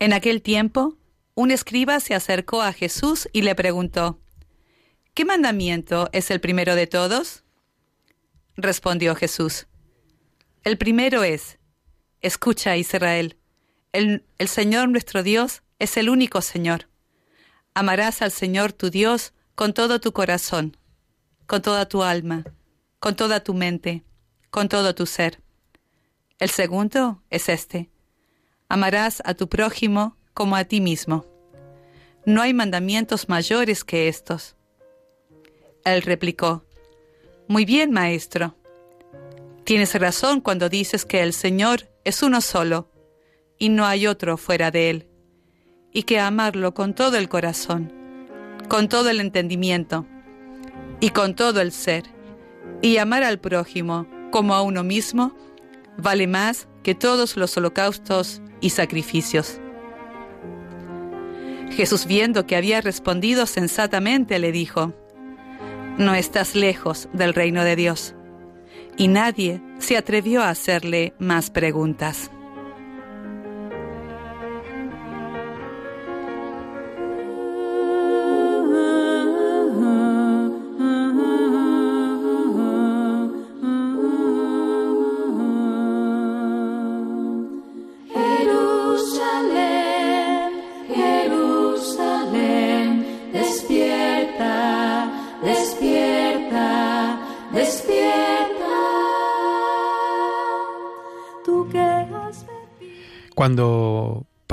En aquel tiempo, un escriba se acercó a Jesús y le preguntó, ¿Qué mandamiento es el primero de todos? Respondió Jesús, El primero es, Escucha Israel, el, el, Señor nuestro Dios es el único Señor. Amarás al Señor tu Dios con todo tu corazón, con toda tu alma, con toda tu mente, con todo tu ser. El segundo es este amarás a tu prójimo como a ti mismo. No hay mandamientos mayores que estos. Él replicó, Muy bien, maestro. Tienes razón cuando dices que el Señor es uno solo, y no hay otro fuera de Él, y que amarlo con todo el corazón, con todo el entendimiento, y con todo el ser, y amar al prójimo como a uno mismo, vale más que todos los holocaustos y sacrificios. Jesús viendo que había respondido sensatamente le dijo, No estás lejos del reino de Dios. Y nadie se atrevió a hacerle más preguntas.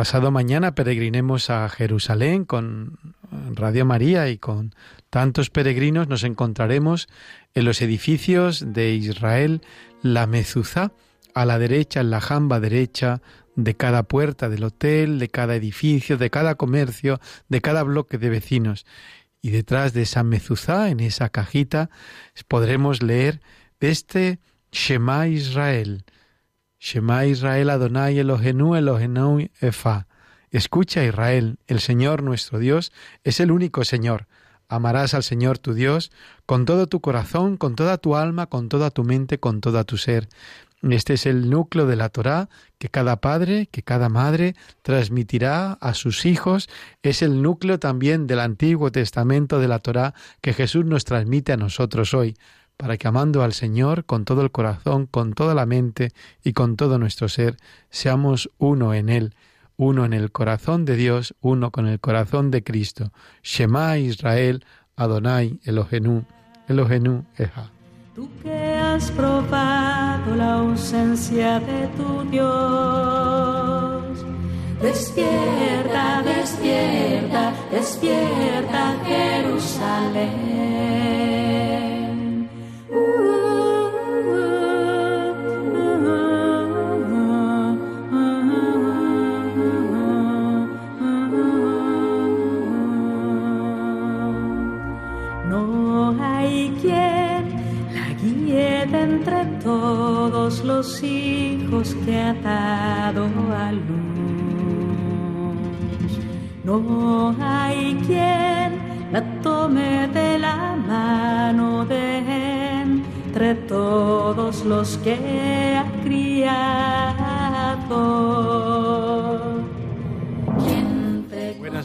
Pasado mañana peregrinemos a Jerusalén con Radio María y con tantos peregrinos, nos encontraremos en los edificios de Israel la mezuzá, a la derecha, en la jamba derecha de cada puerta del hotel, de cada edificio, de cada comercio, de cada bloque de vecinos. Y detrás de esa mezuzá, en esa cajita, podremos leer este Shema Israel, Shema Israel Adonai Elohenu Elohenu Efa. Escucha Israel, el Señor nuestro Dios es el único Señor. Amarás al Señor tu Dios con todo tu corazón, con toda tu alma, con toda tu mente, con toda tu ser. Este es el núcleo de la Torá que cada padre, que cada madre transmitirá a sus hijos. Es el núcleo también del Antiguo Testamento de la Torá que Jesús nos transmite a nosotros hoy para que amando al Señor con todo el corazón, con toda la mente y con todo nuestro ser, seamos uno en Él, uno en el corazón de Dios, uno con el corazón de Cristo. Shema Israel, Adonai, Elohenu, Elohenu, Eja. Tú que has probado la ausencia de tu Dios, despierta, despierta, despierta Jerusalén. Todos los hijos que ha dado a luz. No hay quien la tome de la mano de entre todos los que ha criado.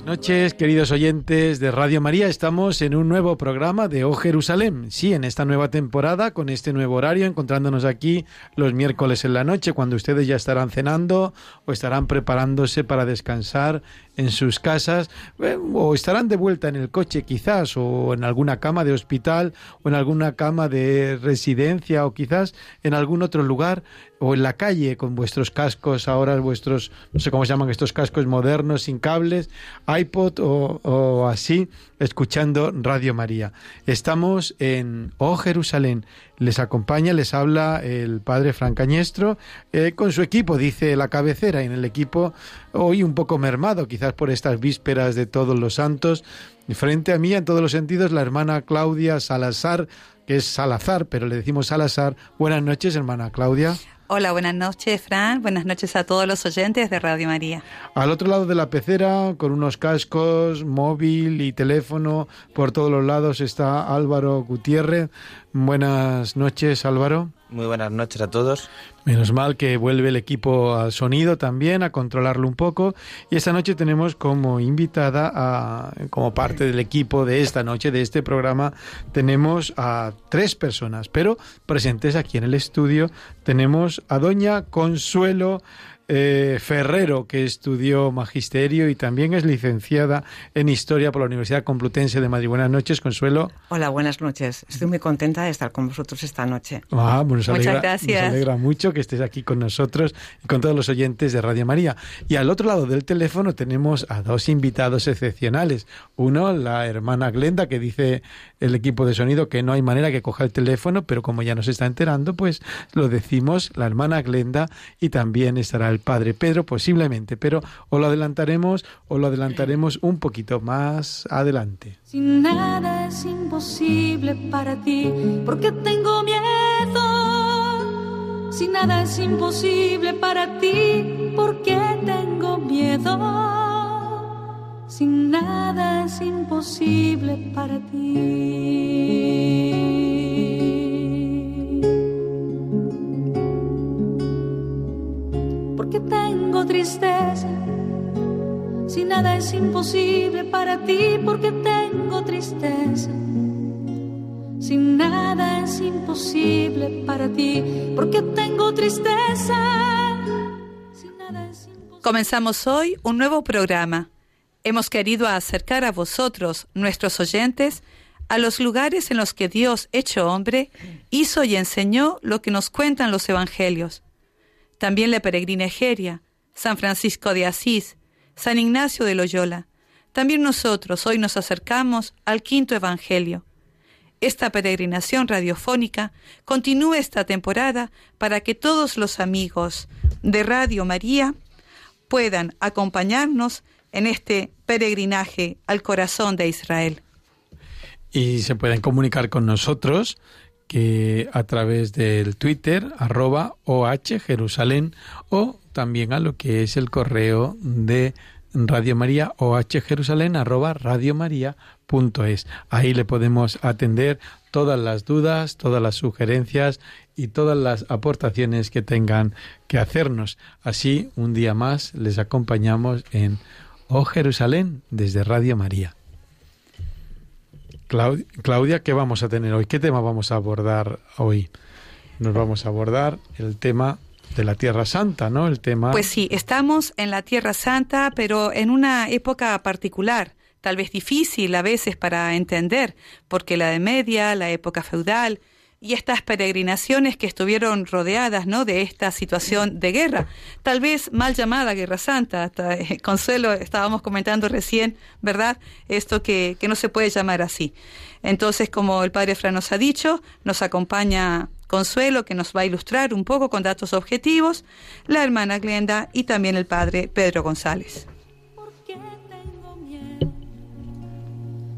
Noches, queridos oyentes de Radio María. Estamos en un nuevo programa de O Jerusalén. Sí, en esta nueva temporada, con este nuevo horario, encontrándonos aquí los miércoles en la noche, cuando ustedes ya estarán cenando o estarán preparándose para descansar en sus casas eh, o estarán de vuelta en el coche quizás o en alguna cama de hospital o en alguna cama de residencia o quizás en algún otro lugar o en la calle con vuestros cascos, ahora vuestros, no sé cómo se llaman estos cascos modernos sin cables, iPod o, así, escuchando Radio María. Estamos en Oh Jerusalén. Les acompaña, les habla el padre Francañestro eh, con su equipo, dice la cabecera, en el equipo hoy un poco mermado, quizás por estas vísperas de todos los santos. Frente a mí, en todos los sentidos, la hermana Claudia Salazar, que es Salazar, pero le decimos Salazar. Buenas noches, hermana Claudia. Hola, buenas noches, Fran. Buenas noches a todos los oyentes de Radio María. Al otro lado de la pecera, con unos cascos, móvil y teléfono por todos los lados, está Álvaro Gutiérrez. Buenas noches, Álvaro. Muy buenas noches a todos. Menos mal que vuelve el equipo al sonido también, a controlarlo un poco. Y esta noche tenemos como invitada, como parte del equipo de esta noche, de este programa, tenemos a tres personas, pero presentes aquí en el estudio tenemos a doña Consuelo eh, Ferrero, que estudió magisterio y también es licenciada en historia por la Universidad Complutense de Madrid. Buenas noches, Consuelo. Hola, buenas noches. Estoy muy contenta de estar con vosotros esta noche. Ah, nos alegra, Muchas gracias. Nos alegra mucho que estés aquí con nosotros y con todos los oyentes de Radio María. Y al otro lado del teléfono tenemos a dos invitados excepcionales. Uno, la hermana Glenda, que dice el equipo de sonido que no hay manera que coja el teléfono, pero como ya nos está enterando, pues lo decimos, la hermana Glenda, y también estará el padre Pedro, posiblemente, pero o lo adelantaremos o lo adelantaremos un poquito más adelante. Sin nada es imposible para ti, porque tengo miedo. Sin nada es imposible para ti, porque tengo miedo. Sin nada es imposible para ti. Que tengo tristeza. Si nada es imposible para ti, porque tengo tristeza. Si nada es imposible para ti, porque tengo tristeza. Comenzamos hoy un nuevo programa. Hemos querido acercar a vosotros, nuestros oyentes, a los lugares en los que Dios, hecho hombre, hizo y enseñó lo que nos cuentan los evangelios también la peregrina Egeria, San Francisco de Asís, San Ignacio de Loyola. También nosotros hoy nos acercamos al quinto Evangelio. Esta peregrinación radiofónica continúa esta temporada para que todos los amigos de Radio María puedan acompañarnos en este peregrinaje al corazón de Israel. Y se pueden comunicar con nosotros a través del Twitter, arroba OH o también a lo que es el correo de Radio María, OH Jerusalén, arroba es Ahí le podemos atender todas las dudas, todas las sugerencias y todas las aportaciones que tengan que hacernos. Así, un día más les acompañamos en Oh Jerusalén desde Radio María. Claudia, ¿qué vamos a tener hoy? ¿Qué tema vamos a abordar hoy? Nos vamos a abordar el tema de la Tierra Santa, ¿no? El tema. Pues sí, estamos en la Tierra Santa, pero en una época particular, tal vez difícil a veces para entender, porque la de media, la época feudal, y estas peregrinaciones que estuvieron rodeadas ¿no? de esta situación de guerra, tal vez mal llamada Guerra Santa. Eh, Consuelo, estábamos comentando recién, ¿verdad? Esto que, que no se puede llamar así. Entonces, como el padre Fran nos ha dicho, nos acompaña Consuelo, que nos va a ilustrar un poco con datos objetivos, la hermana Glenda y también el padre Pedro González.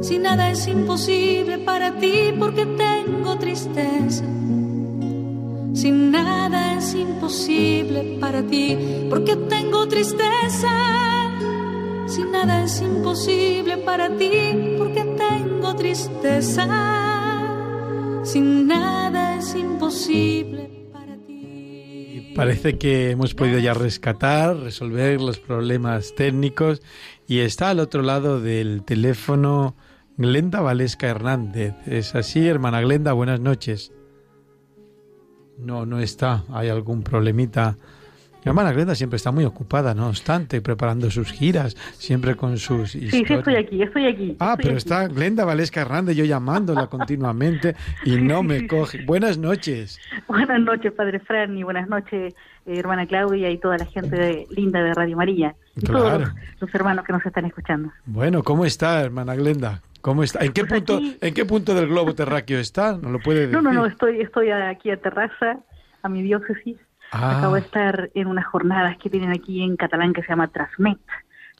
si nada es imposible para ti porque tengo tristeza. Si nada es imposible para ti porque tengo tristeza. Si nada es imposible para ti porque tengo tristeza. Si nada es imposible Parece que hemos podido ya rescatar, resolver los problemas técnicos y está al otro lado del teléfono Glenda Valesca Hernández. ¿Es así, hermana Glenda? Buenas noches. No, no está. Hay algún problemita mi hermana Glenda siempre está muy ocupada, no obstante, preparando sus giras, siempre con sus historias. Sí, sí, estoy aquí, estoy aquí. Ah, pero está Glenda Valesca Hernández, yo llamándola continuamente y no me coge. Buenas noches. Buenas noches, Padre Fran, y buenas noches, eh, hermana Claudia y toda la gente linda de Radio María. Y todos los, hermanos que nos están escuchando. Bueno, ¿cómo está, hermana Glenda? ¿Cómo está? ¿En qué pues punto, en qué punto del globo terráqueo está? ¿No lo puede decir? No, no, no, estoy, estoy aquí a terraza, a mi diócesis, Acabo de ah. estar en unas jornadas que tienen aquí en catalán que se llama Transmet,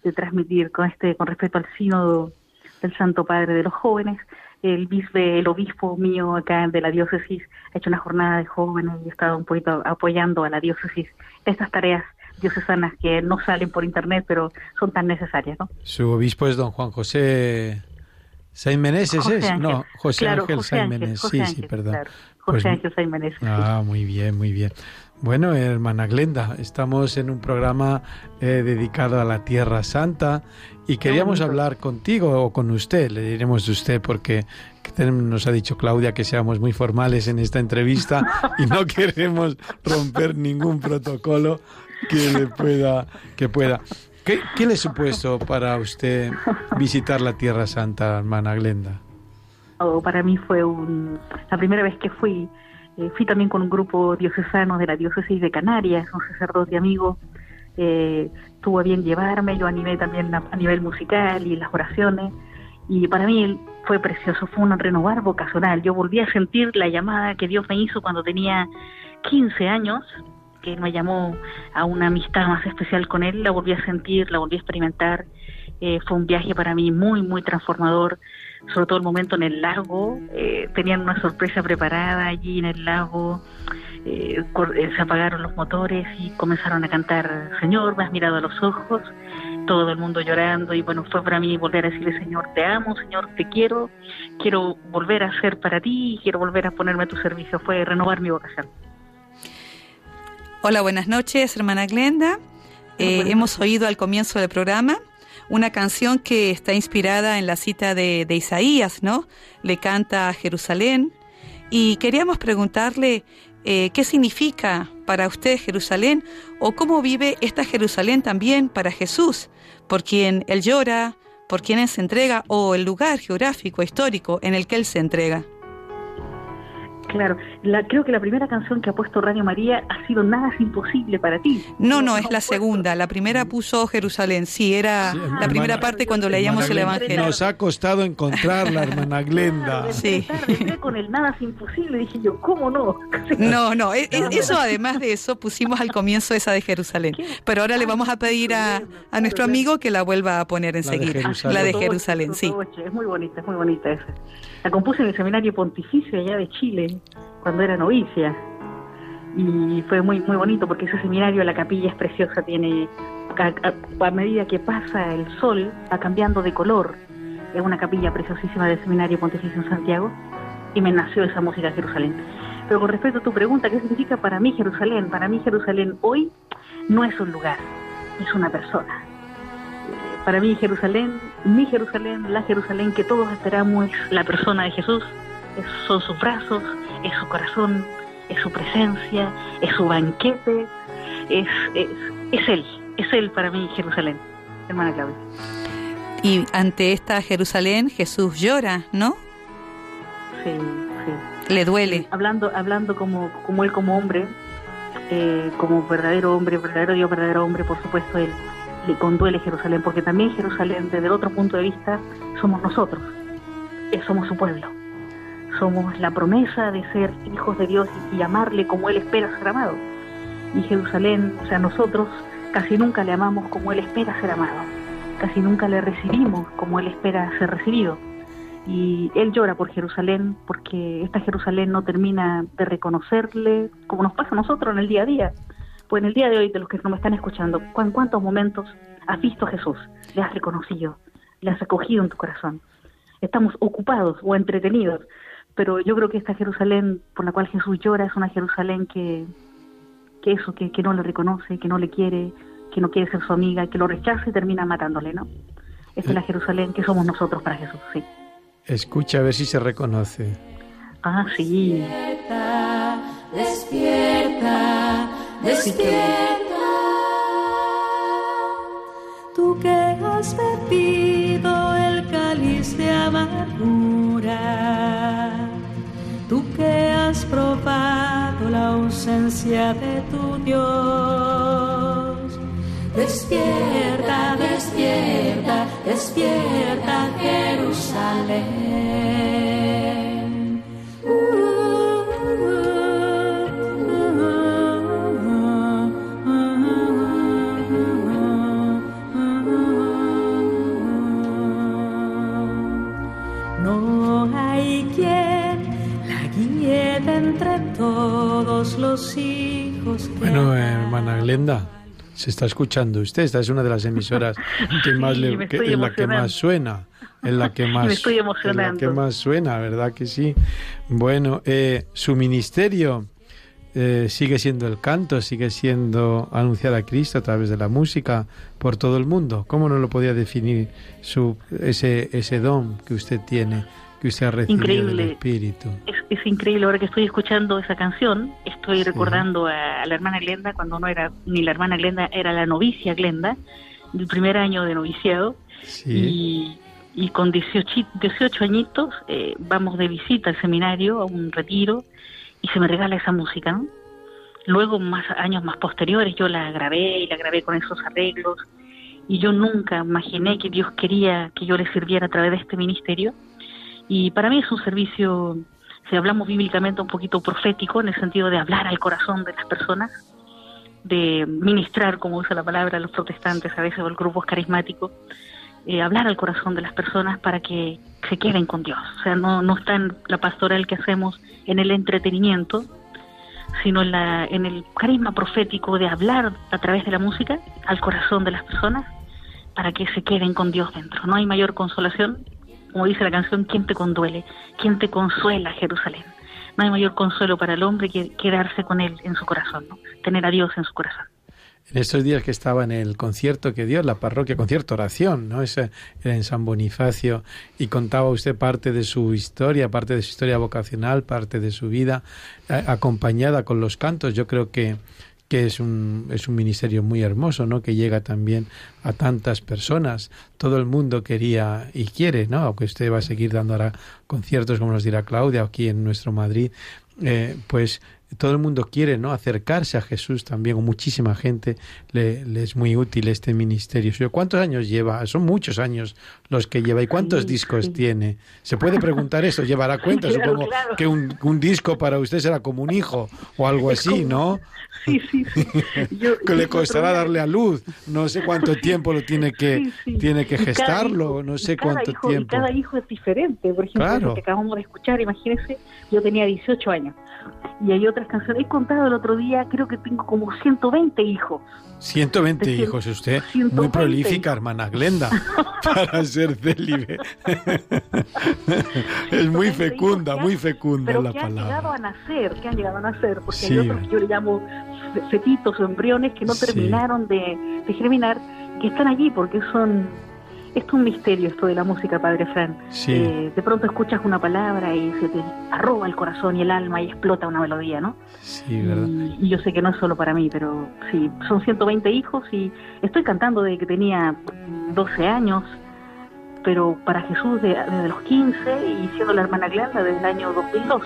de transmitir con este con respecto al sínodo del Santo Padre de los jóvenes. El bisbe, el obispo mío acá de la diócesis ha hecho una jornada de jóvenes y he estado un poquito apoyando a la diócesis estas tareas diocesanas que no salen por internet, pero son tan necesarias, ¿no? Su obispo es don Juan José Sain Meneses, ¿es? No, José Ángel Sain Sí, sí, perdón. José pues Ángel Sain Ah, muy bien, muy bien. Bueno, hermana Glenda, estamos en un programa eh, dedicado a la Tierra Santa y queríamos hablar contigo o con usted, le diremos de usted porque nos ha dicho Claudia que seamos muy formales en esta entrevista y no queremos romper ningún protocolo que le pueda que pueda. ¿Qué, ¿Qué le supuesto para usted visitar la Tierra Santa, hermana Glenda? Oh, para mí fue un, la primera vez que fui eh, fui también con un grupo diocesano de la diócesis de Canarias, un sacerdote amigo. Eh, tuvo bien llevarme, yo animé también a, nivel musical y las oraciones. Y para mí fue precioso, fue un renovar vocacional. Yo volví a sentir la llamada que Dios me hizo cuando tenía 15 años, que me llamó a una amistad más especial con Él. La volví a sentir, la volví a experimentar. Eh, fue un viaje para mí muy, muy transformador sobre todo el momento en el lago, eh, tenían una sorpresa preparada allí en el lago, eh, eh, se apagaron los motores y comenzaron a cantar, Señor, me has mirado a los ojos, todo el mundo llorando y bueno, fue para mí volver a decirle, Señor, te amo, Señor, te quiero, quiero volver a ser para ti, quiero volver a ponerme a tu servicio, fue renovar mi vocación. Hola, buenas noches, hermana Glenda. hemos oído al comienzo del programa una canción que está inspirada en la cita de, Isaías, ¿no? Le canta a Jerusalén. Y queríamos preguntarle eh, qué significa para usted Jerusalén o cómo vive esta Jerusalén también para Jesús, por quien Él llora, por quien Él se entrega o el lugar geográfico, histórico en el que Él se entrega. Claro, la, creo que la primera canción que ha puesto Radio María ha sido Nada es imposible para ti. No, no, es la segunda. La primera puso Jerusalén. Sí, era la primera parte cuando leíamos el Evangelio. Nos ha costado encontrarla, hermana Glenda. sí. con el Nada es imposible. Dije yo, ¿cómo no? No, no. E, e, eso, además de eso, pusimos al comienzo esa de Jerusalén. Pero ahora le vamos a pedir a, a nuestro amigo que la vuelva a poner enseguida. La de Jerusalén, sí. Es muy bonita, es muy bonita esa. La compuse en el seminario pontificio allá de Chile, cuando era novicia. Y fue muy muy bonito porque ese seminario, la capilla es preciosa, tiene a, medida que pasa el sol va cambiando de color. Es una capilla preciosísima del seminario pontificio en Santiago y me nació esa música Jerusalén. Pero con respecto a tu pregunta, ¿qué significa para mí Jerusalén? Para mí Jerusalén hoy no es un lugar, es una persona para mí Jerusalén, mi Jerusalén, la Jerusalén que todos esperamos es la persona de Jesús, son sus brazos, es su corazón, es su presencia, es su banquete, es, es, Él, es Él para mí Jerusalén, hermana Claudia. Y ante esta Jerusalén Jesús llora, ¿no? Sí, sí. Le duele. hablando, hablando como, como Él como hombre, eh, como verdadero hombre, verdadero Dios, verdadero hombre, por supuesto, Él le conduele Jerusalén, porque también Jerusalén, desde el otro punto de vista, somos nosotros, eh, somos su pueblo, somos la promesa de ser hijos de Dios y, amarle como Él espera ser amado. Y Jerusalén, o sea, nosotros casi nunca le amamos como Él espera ser amado, casi nunca le recibimos como Él espera ser recibido. Y Él llora por Jerusalén porque esta Jerusalén no termina de reconocerle como nos pasa a nosotros en el día a día pues en el día de hoy, de los que no me están escuchando, ¿en cuántos momentos has visto a Jesús? ¿Le has reconocido? ¿Le has acogido en tu corazón? Estamos ocupados o entretenidos, pero yo creo que esta Jerusalén por la cual Jesús llora es una Jerusalén que, que eso, que, que no le reconoce, que no le quiere, que no quiere ser su amiga, que lo rechaza y termina matándole, ¿no? Esta es la Jerusalén que somos nosotros para Jesús, sí. Escucha a ver si se reconoce. Ah, sí. Despierta, despierta, despierta. Tú que has bebido el cáliz de amargura, probado la ausencia de tu Dios. Despierta, despierta, despierta, Jerusalén. Entre todos los hijos que Bueno, hermana Glenda, se está escuchando usted. Esta es una de las emisoras que más Sí, le- me que- estoy en la que más suena. En la que más, Me estoy en la que más suena, ¿verdad que sí? Bueno, eh, su ministerio eh, sigue siendo el canto, sigue siendo anunciar a Cristo a través de la música por todo el mundo. ¿Cómo no lo podía definir su, ese, ese don que usted tiene, que usted ha recibido del Increíble. Espíritu? Es, es increíble, ahora que estoy escuchando esa canción, estoy Sí. recordando a, a la hermana Glenda, cuando no era ni la hermana Glenda, era la novicia Glenda, del primer año de noviciado, Sí, y, y con 18, 18 añitos eh, vamos de visita al seminario, a un retiro, y se me regala esa música, ¿no? Luego, más años más posteriores, yo la grabé y la grabé con esos arreglos, y yo nunca imaginé que Dios quería que yo le sirviera a través de este ministerio, y para mí es un servicio, si hablamos bíblicamente, un poquito profético, en el sentido de hablar al corazón de las personas, de ministrar, como usa la palabra los protestantes a veces o el grupo carismático, eh, hablar al corazón de las personas para que se queden con Dios. O sea, no, no está en la pastoral que hacemos en el entretenimiento, sino en, la, en el carisma profético de hablar a través de la música al corazón de las personas para que se queden con Dios dentro. No hay mayor consolación, como dice la canción, ¿quién te conduele? ¿Quién te consuela, Jerusalén? No hay mayor consuelo para el hombre que quedarse con Él en su corazón, ¿no? tener a Dios en su corazón. En estos días que estaba en el concierto que dio la parroquia, concierto oración, ¿no? Ese era en San Bonifacio y contaba usted parte de su historia, parte de su historia vocacional, parte de su vida, acompañada con los cantos. Yo creo que, que es, un, es un ministerio muy hermoso, ¿no? Que llega también a tantas personas. Todo el mundo quería y quiere, ¿no? Aunque usted va a seguir dando ahora conciertos, como nos dirá Claudia, aquí en nuestro Madrid, eh, pues todo el mundo quiere no acercarse a Jesús también o muchísima gente le, le es muy útil este ministerio. ¿Cuántos años lleva? Son muchos años los que lleva y cuántos Sí, discos sí. tiene. Se puede preguntar eso, llevará cuenta, Claro, supongo claro. que un, un disco para usted será como un hijo o algo Es así, como- ¿no? Sí, sí, sí. Yo- que le costará darle a luz, no sé cuánto tiempo lo tiene que tiene que gestarlo, hijo- no sé cuánto hijo- tiempo. cada hijo es diferente. Por ejemplo, Claro. lo que acabamos de escuchar, imagínense, yo tenía 18 años. Y hay otras canciones. He contado el otro día, creo que tengo como 120 hijos. 120 de hijos, usted 120. muy prolífica, hermana Glenda, para ser célibe. es muy 120 fecunda, que muy fecunda Pero la que han llegado palabra. a nacer, que han llegado a nacer, porque Sí. hay otros que yo le llamo fe- fetitos o embriones que no Sí. terminaron de, de germinar, que están allí porque son... Es un misterio, esto de la música, Padre Fran. Sí. Eh, de pronto escuchas una palabra y se te arroba el corazón y el alma y explota una melodía, ¿no? Sí, ¿verdad? Y, y yo sé que no es solo para mí, pero sí, son 120 hijos y estoy cantando desde que tenía 12 años, pero para Jesús de- desde los 15 y siendo la hermana Glenda desde el año 2002.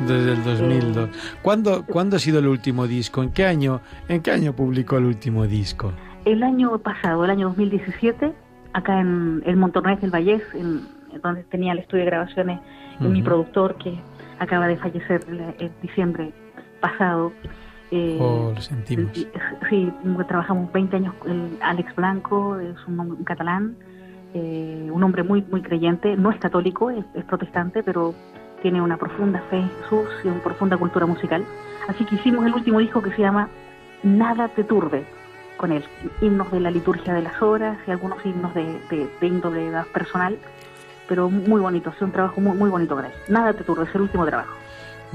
Desde el 2002. ¿Cuándo, ¿Cuándo ha sido el último disco? ¿En qué año, en qué año publicó el último disco? El año pasado, el año 2017, acá en el Montornés del Vallés, en, en donde tenía el estudio de grabaciones, en mi productor que acaba de fallecer el diciembre pasado. eh, Oh, lo sentimos. Sí, trabajamos 20 años. El Alex Blanco es un catalán, eh, un hombre muy muy creyente, no es católico, es, es protestante, pero tiene una profunda fe en Jesús y una profunda cultura musical. Así que hicimos el último disco que se llama Nada te turbe, con él. Himnos de la liturgia de las horas y algunos himnos de, de, de índole más personal, pero muy bonito, es un trabajo muy, muy bonito él. Nada te turbe, es el último trabajo.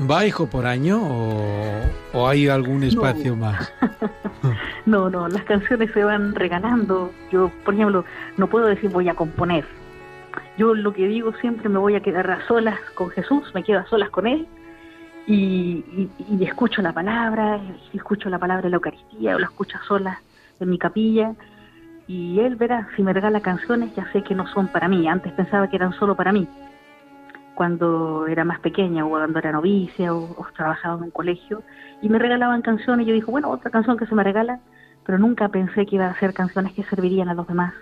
¿Va hijo por año o, o hay algún espacio más? no, no, las canciones se van regalando. Yo, por ejemplo, no puedo decir voy a componer. Yo lo que digo siempre me voy a quedar a solas con Jesús, me quedo a solas con Él y, y, y escucho la palabra, y escucho la palabra de la Eucaristía o la escucho a solas en mi capilla y Él verá, si me regala canciones ya sé que no son para mí. Antes pensaba que eran solo para mí cuando era más pequeña o cuando era novicia o, trabajaba en un colegio y me regalaban canciones yo dije, bueno, otra canción que se me regala, pero nunca pensé que iba a ser canciones que servirían a los demás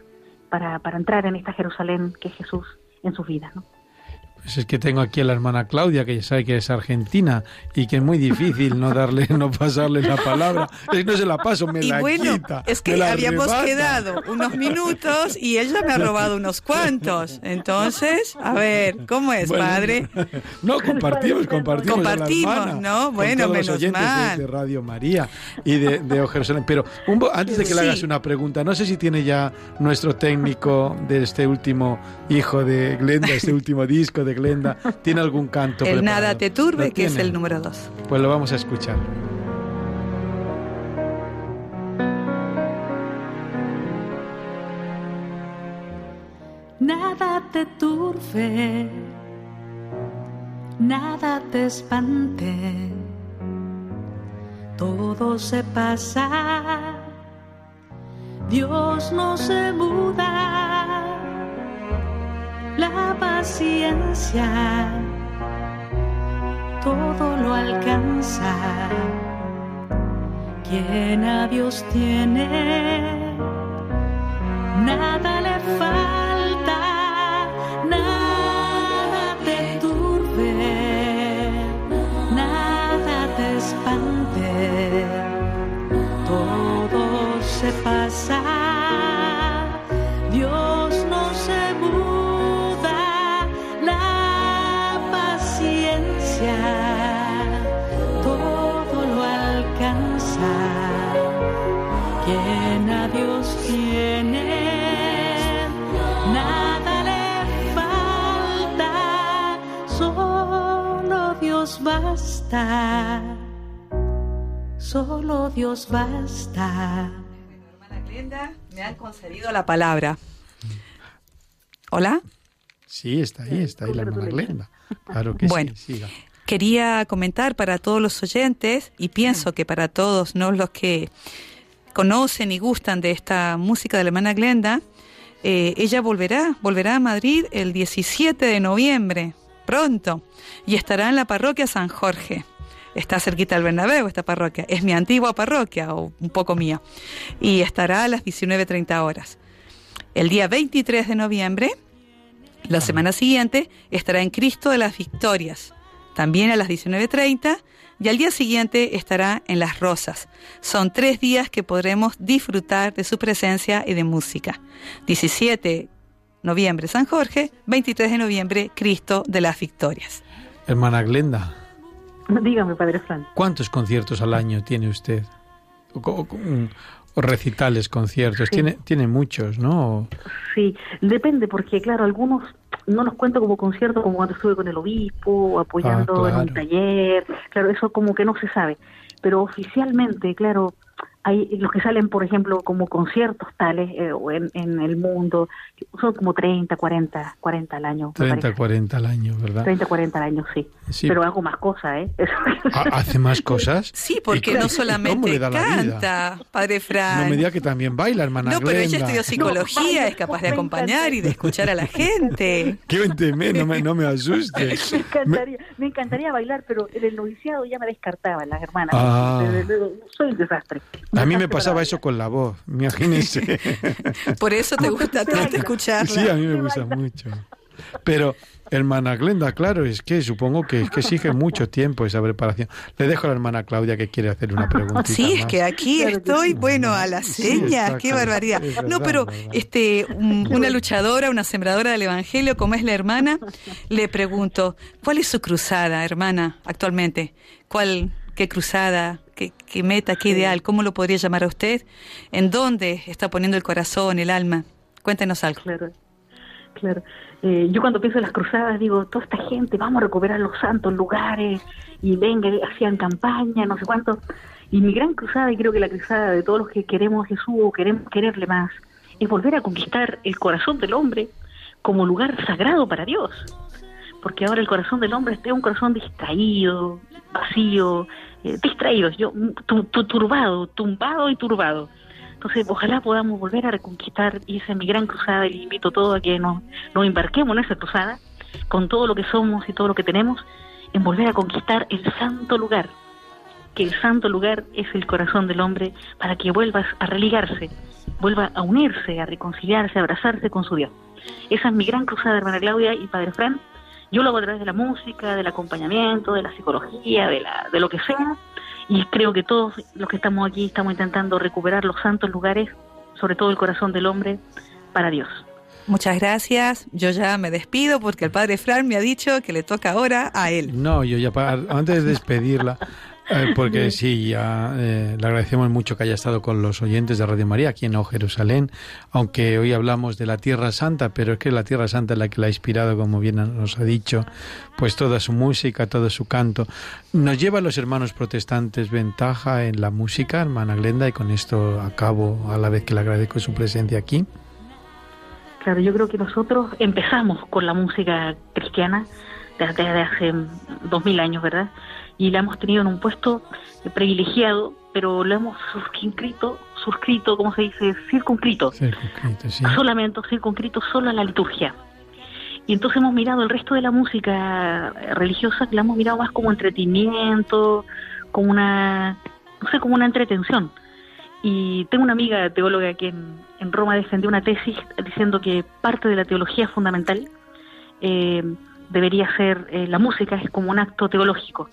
para, para entrar en esta Jerusalén que es Jesús en sus vidas. ¿no? Pues es que tengo aquí a la hermana Claudia, que ya sabe que es argentina y que es muy difícil no darle, no pasarle la palabra. No se la paso, me y la bueno, quita. es que habíamos quedado unos minutos y ella me ha robado unos cuantos. Entonces, a ver, ¿cómo es, Bueno, padre? No, compartimos, compartimos. a la Compartimos, hermana, ¿no? con Bueno, todos los menos oyentes mal. De, de Radio María y de, de. Pero un antes de que le hagas una pregunta, no sé si tiene ya nuestro técnico de este último hijo de Glenda, este último disco de Glenda, tiene algún canto El preparado? Nada te turbe, ¿Lo que es el número dos. Pues lo vamos a escuchar. Nada te turbe, nada te espante, todo se pasa, Dios no se muda, la paciencia. Todo lo alcanza, quien a Dios tiene nada le falta, solo Dios basta. Hermana Glenda, me han concedido la palabra. Hola. Sí, está ahí, está ahí la hermana Glenda. Claro que Bueno. sí, siga. Quería comentar para todos los oyentes y pienso que para todos no los que conocen y gustan de esta música de la hermana Glenda, eh, ella volverá, volverá a Madrid el 17 de noviembre, pronto, y estará en la parroquia San Jorge. Está cerquita del Bernabéu esta parroquia. Es mi antigua parroquia, o un poco mía. Y estará a las 19.30 horas. El día 23 de noviembre, la semana siguiente, estará en Cristo de las Victorias, también a las 19.30, y al día siguiente estará en Las Rosas. Son tres días que podremos disfrutar de su presencia y de música. 17 noviembre San Jorge, 23 de noviembre Cristo de las Victorias. Hermana Glenda, Dígame, Padre Fran. ¿cuántos conciertos al año tiene usted? O, o- o recitales, conciertos. Sí. Tiene, tiene muchos, ¿no? Sí, depende, porque claro, algunos no los cuento como concierto, como cuando estuve con el obispo, apoyando Ah, claro. en un taller, claro, eso como que no se sabe. Pero oficialmente, claro, hay los que salen, por ejemplo, como conciertos tales eh, o en, en el mundo, son como 30, 40, 40 al año. me 30, parece. 40 al año, ¿verdad? 30, 40 al año, sí. Sí. Pero hago más cosas, ¿eh? ¿Hace más cosas? Sí, porque ¿Y cómo- no solamente canta, Padre Fran. No me diga que también baila, hermana No, pero ella Glenda. estudió psicología, es capaz de acompañar y de escuchar a la gente. Cuénteme, no me, no me asuste. Me encantaría, me encantaría bailar, pero en el noviciado ya me descartaban las hermanas. Ah. Soy un desastre. A mí me pasaba eso con la voz, imagínense. Por eso te gusta tanto escucharla. Sí, a mí me gusta mucho. Pero, hermana Glenda, claro, es que supongo que, que exige mucho tiempo esa preparación. Le dejo a la hermana Claudia que quiere hacer una preguntita Sí, es más. que aquí Claro que estoy, sí. bueno, a las Sí, señas, qué claro. barbaridad. Es No, pero es este, un- una luchadora, una sembradora del Evangelio, como es la hermana, le pregunto, ¿cuál es su cruzada, hermana, actualmente? ¿Cuál, qué cruzada, qué, qué meta, qué ideal? ¿Cómo lo podría llamar a usted? ¿En dónde está poniendo el corazón, el alma? Cuéntenos algo. Claro. Claro. Eh, yo cuando pienso en las cruzadas digo, toda esta gente, vamos a recuperar los santos lugares y venga, hacían campaña, no sé cuánto. Y mi gran cruzada, y creo que la cruzada de todos los que queremos a Jesús o queremos quererle más, es volver a conquistar el corazón del hombre como lugar sagrado para Dios. Porque ahora el corazón del hombre es un corazón distraído, vacío, eh, distraído, yo, turbado, tumbado y turbado. Entonces, ojalá podamos volver a reconquistar, y esa es mi gran cruzada, y invito a todos a que nos, nos embarquemos en esa cruzada, con todo lo que somos y todo lo que tenemos, en volver a conquistar el santo lugar, que el santo lugar es el corazón del hombre, para que vuelva a religarse, vuelva a unirse, a reconciliarse, a abrazarse con su Dios. Esa es mi gran cruzada, hermana Claudia y Padre Fran. Yo lo hago a través de la música, del acompañamiento, de la psicología, de, la, de lo que sea, y creo que todos los que estamos aquí estamos intentando recuperar los santos lugares, sobre todo el corazón del hombre, para Dios. Muchas gracias. Yo ya me despido porque el padre Fran me ha dicho que le toca ahora a él. No, yo ya antes de despedirla, eh, porque sí, ya eh, le agradecemos mucho que haya estado con los oyentes de Radio María aquí en O Jerusalén, aunque hoy hablamos de la Tierra Santa, pero es que la Tierra Santa es la que la ha inspirado, como bien nos ha dicho, pues toda su música, todo su canto. Nos lleva a los hermanos protestantes ventaja en la música, hermana Glenda, y con esto acabo a la vez que le agradezco su presencia aquí. Claro, yo creo que nosotros empezamos con la música cristiana desde, desde hace dos mil años, ¿verdad? Y la hemos tenido en un puesto privilegiado, pero lo hemos suscrito, suscrito, ¿cómo se dice? Circunscrito. Circunscrito, sí. Solamente circunscrito solo a la liturgia. Y entonces hemos mirado el resto de la música religiosa, la hemos mirado más como entretenimiento, como una, no sé, como una entretención. Y tengo una amiga teóloga que en, Roma defendió una tesis diciendo que parte de la teología fundamental eh, debería ser, eh, la música es como un acto teológico.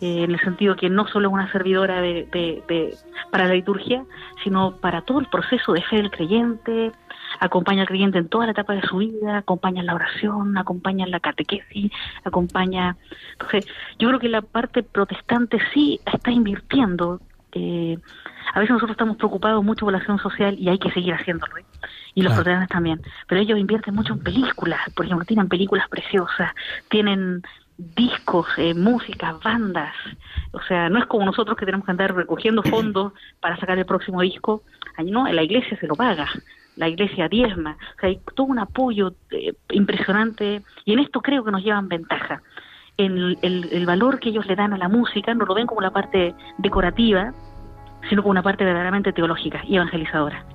Eh, en el sentido que no solo es una servidora de, para la liturgia, sino para todo el proceso de fe del creyente, acompaña al creyente en toda la etapa de su vida, acompaña en la oración, acompaña en la catequesis, acompaña... Entonces, yo creo que la parte protestante sí está invirtiendo. Eh, a veces nosotros estamos preocupados mucho por la acción social y hay que seguir haciéndolo, ¿eh? y los protestantes también. Pero ellos invierten mucho en películas, por ejemplo, tienen películas preciosas, tienen discos, eh, música, bandas. O sea, no es como nosotros que tenemos que andar recogiendo fondos para sacar el próximo disco. No, la iglesia se lo paga, la iglesia diezma. O sea, hay todo un apoyo eh, impresionante y en esto creo que nos llevan ventaja. En el, el, valor que ellos le dan a la música no lo ven como la parte decorativa, sino como una parte verdaderamente teológica y evangelizadora.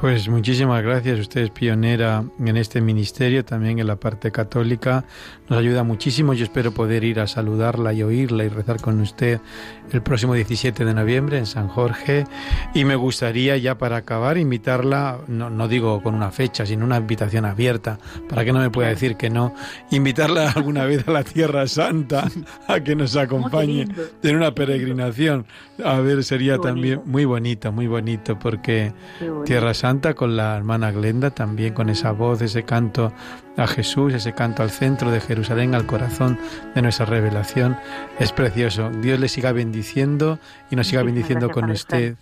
Pues muchísimas gracias. Usted es pionera en este ministerio, también en la parte católica. Nos ayuda muchísimo. Yo espero poder ir a saludarla y oírla y rezar con usted el próximo 17 de noviembre en San Jorge. Y me gustaría ya para acabar invitarla, no, no digo con una fecha, sino una invitación abierta, para que no me pueda decir que no, invitarla alguna vez a la Tierra Santa a que nos acompañe en una peregrinación. A ver, sería también muy bonito, muy bonito, porque Tierra Santa con la hermana Glenda, también con esa voz, ese canto a Jesús, ese canto al centro de Jerusalén, al corazón de nuestra revelación. Es precioso. Dios le siga bendiciendo y nos siga bendiciendo con usted.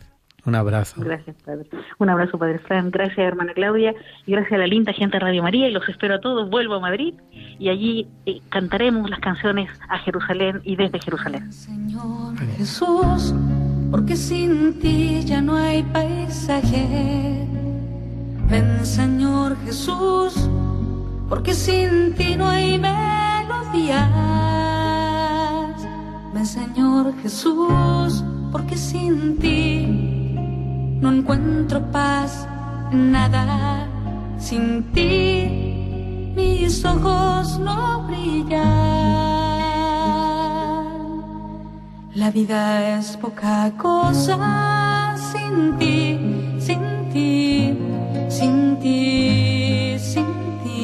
Un abrazo. Gracias, Padre. Un abrazo, Padre Fran. Gracias, hermana Claudia. Y gracias a la linda gente de Radio María. Y los espero a todos. Vuelvo a Madrid y allí eh, cantaremos las canciones a Jerusalén y desde Jerusalén. Señor Jesús, porque sin ti ya no hay paisaje Ven Señor Jesús, porque sin ti no hay melodías. Ven Señor Jesús, porque sin ti no encuentro paz en nada. Sin ti mis ojos no brillan. La vida es poca cosa sin ti, sin ti sin ti, sin ti.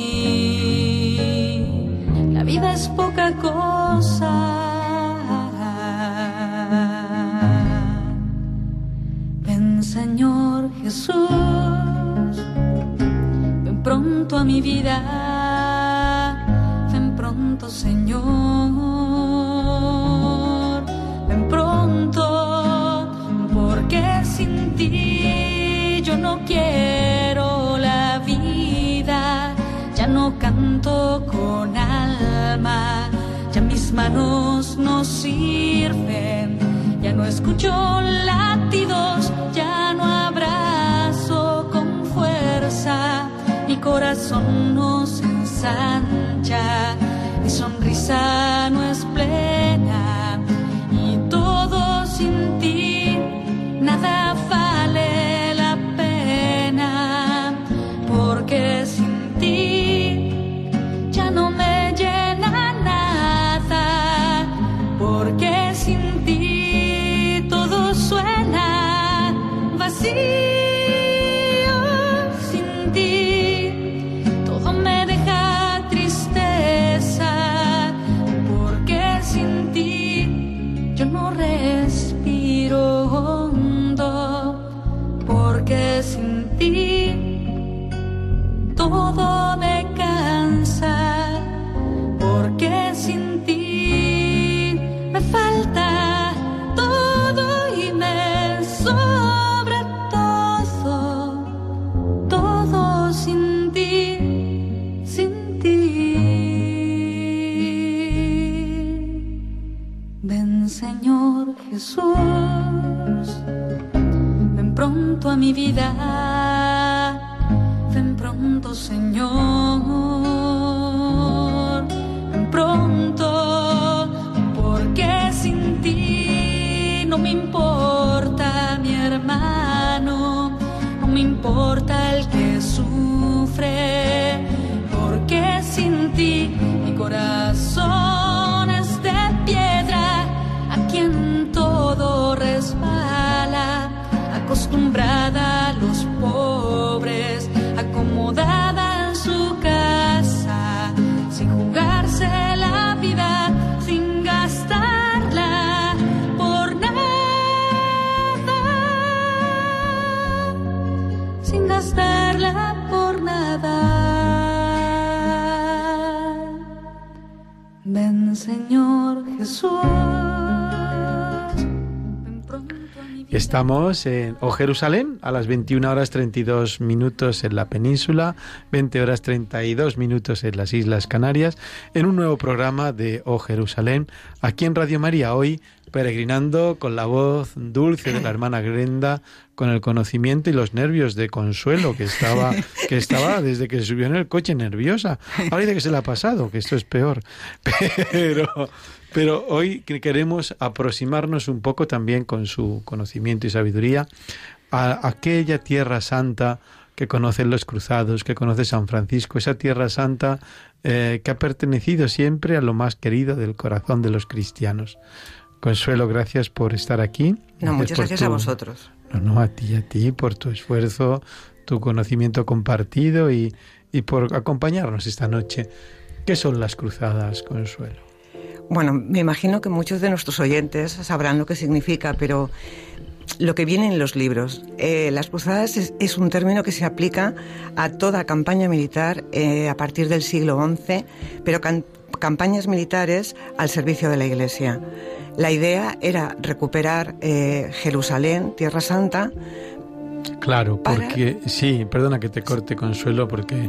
La vida es poca cosa. Ven Señor Jesús, ven pronto a mi vida, ven pronto Señor, ven pronto, porque sin ti yo no quiero con alma, ya mis manos no sirven, ya no escucho latidos, ya no abrazo con fuerza, mi corazón no se ensancha, mi sonrisa no es plena Estamos en O Jerusalén a las 21 horas 32 minutos en la península, 20 horas 32 minutos en las Islas Canarias, en un nuevo programa de O Jerusalén, aquí en Radio María, hoy peregrinando con la voz dulce de la hermana Grenda, con el conocimiento y los nervios de Consuelo, que estaba, que estaba desde que se subió en el coche nerviosa. Ahora dice que se le ha pasado, que esto es peor. Pero, pero hoy que queremos aproximarnos un poco también con su conocimiento y sabiduría a aquella tierra santa que conocen los cruzados, que conoce San Francisco, esa tierra santa eh, que ha pertenecido siempre a lo más querido del corazón de los cristianos. Consuelo, gracias por estar aquí. No, muchas gracias tu- a vosotros. No, no, a ti, a ti, por tu esfuerzo, tu conocimiento compartido y, y por acompañarnos esta noche. ¿Qué son las cruzadas, Consuelo? Bueno, me imagino que muchos de nuestros oyentes sabrán lo que significa, pero lo que viene en los libros. Eh, las cruzadas es, es un término que se aplica a toda campaña militar eh, a partir del siglo XI, pero campañas militares al servicio de la Iglesia. La idea era recuperar eh, Jerusalén, Tierra Santa, Claro, Para- porque sí, perdona que te corte Consuelo, porque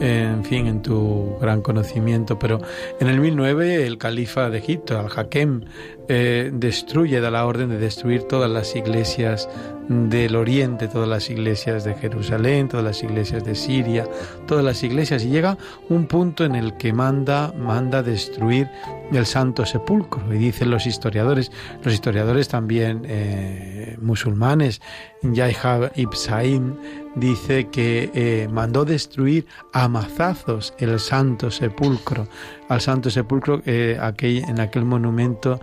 eh, en fin, en tu gran conocimiento, pero en el 1009 el califa de Egipto, al-Hakem, eh, destruye, da la orden de destruir todas las iglesias del Oriente, todas las iglesias de Jerusalén, todas las iglesias de Siria, todas las iglesias y llega un punto en el que manda manda destruir el Santo Sepulcro y dicen los historiadores, los historiadores también eh, musulmanes, Yahya ibn Sa'im dice que eh, mandó destruir a mazazos el Santo Sepulcro, al Santo Sepulcro eh, en aquel monumento